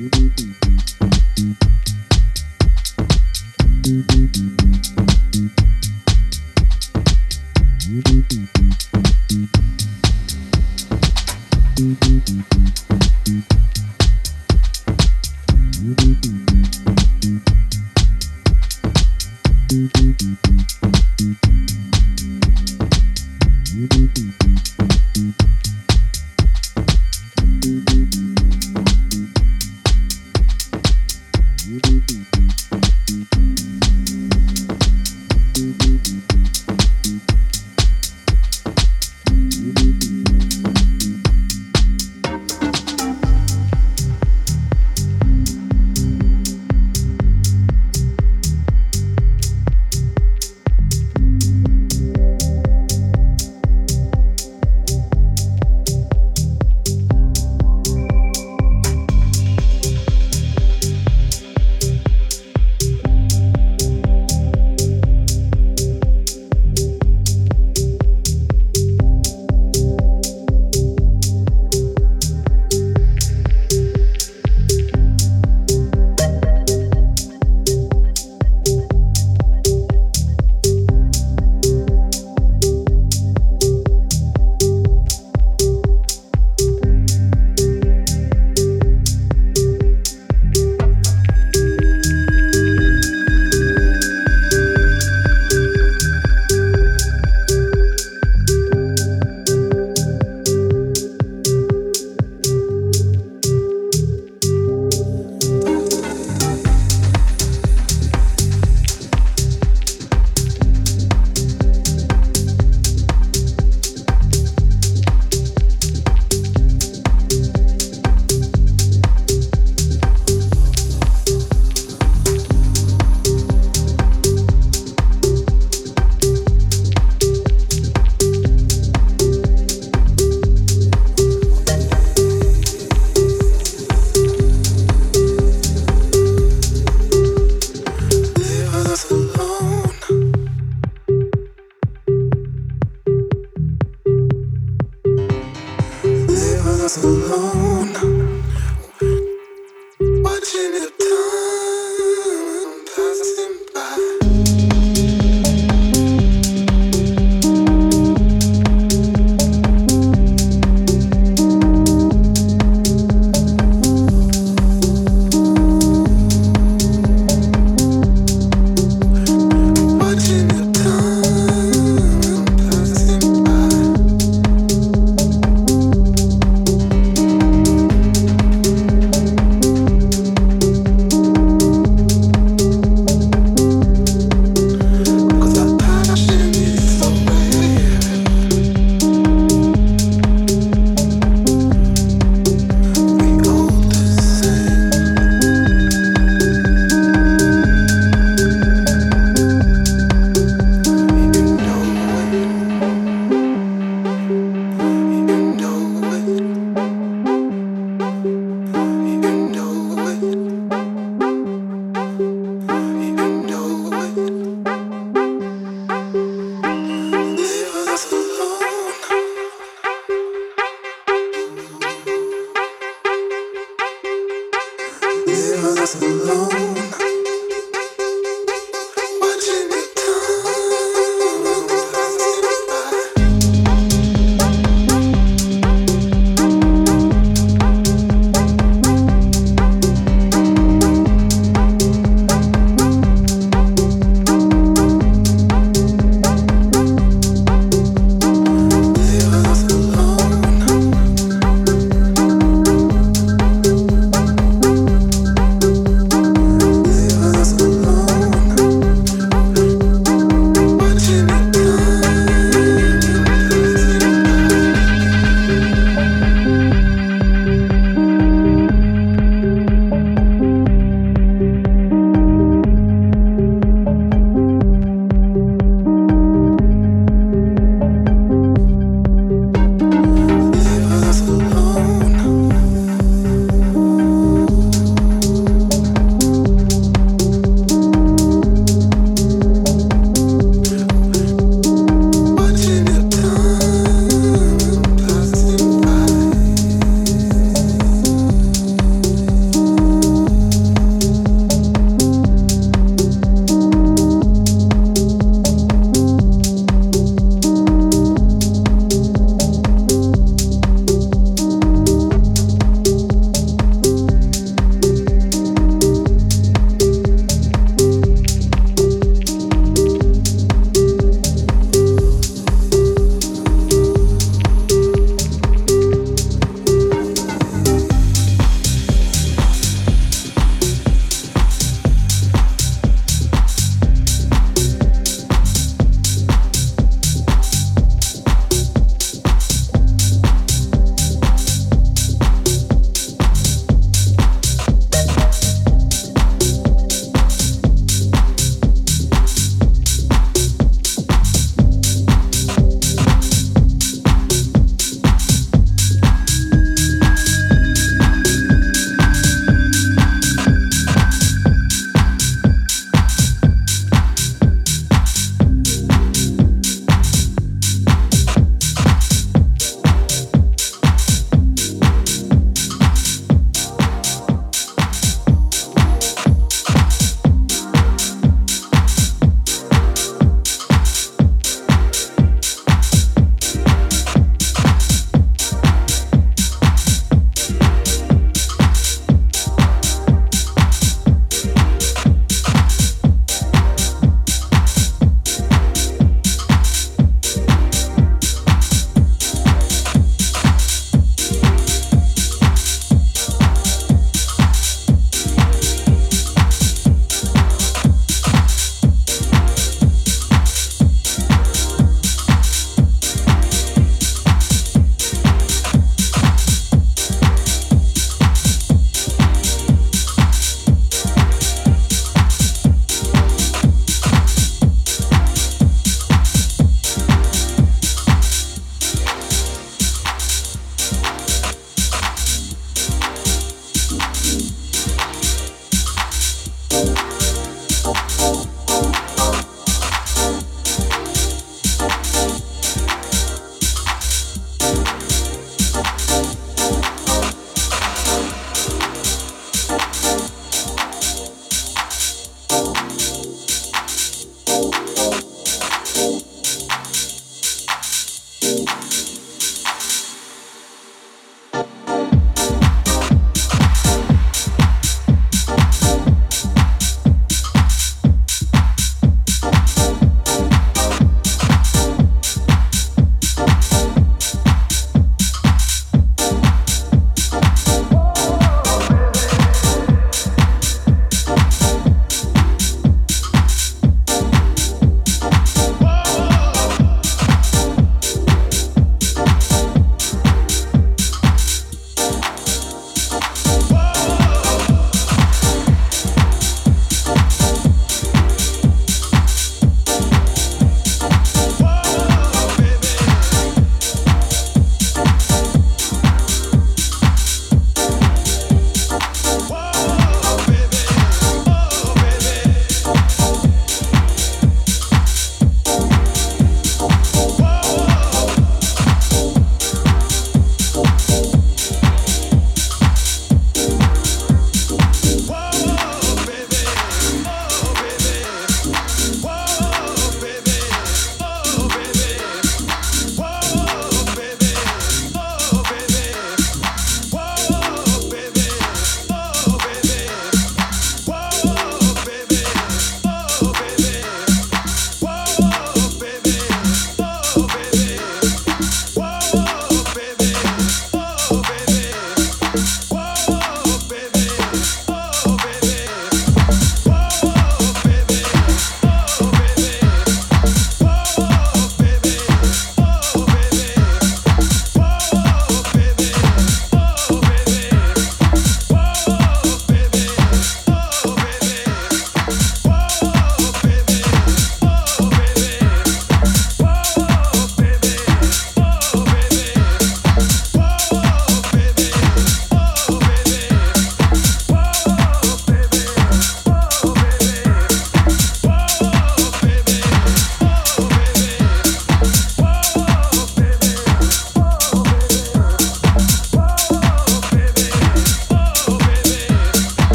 you.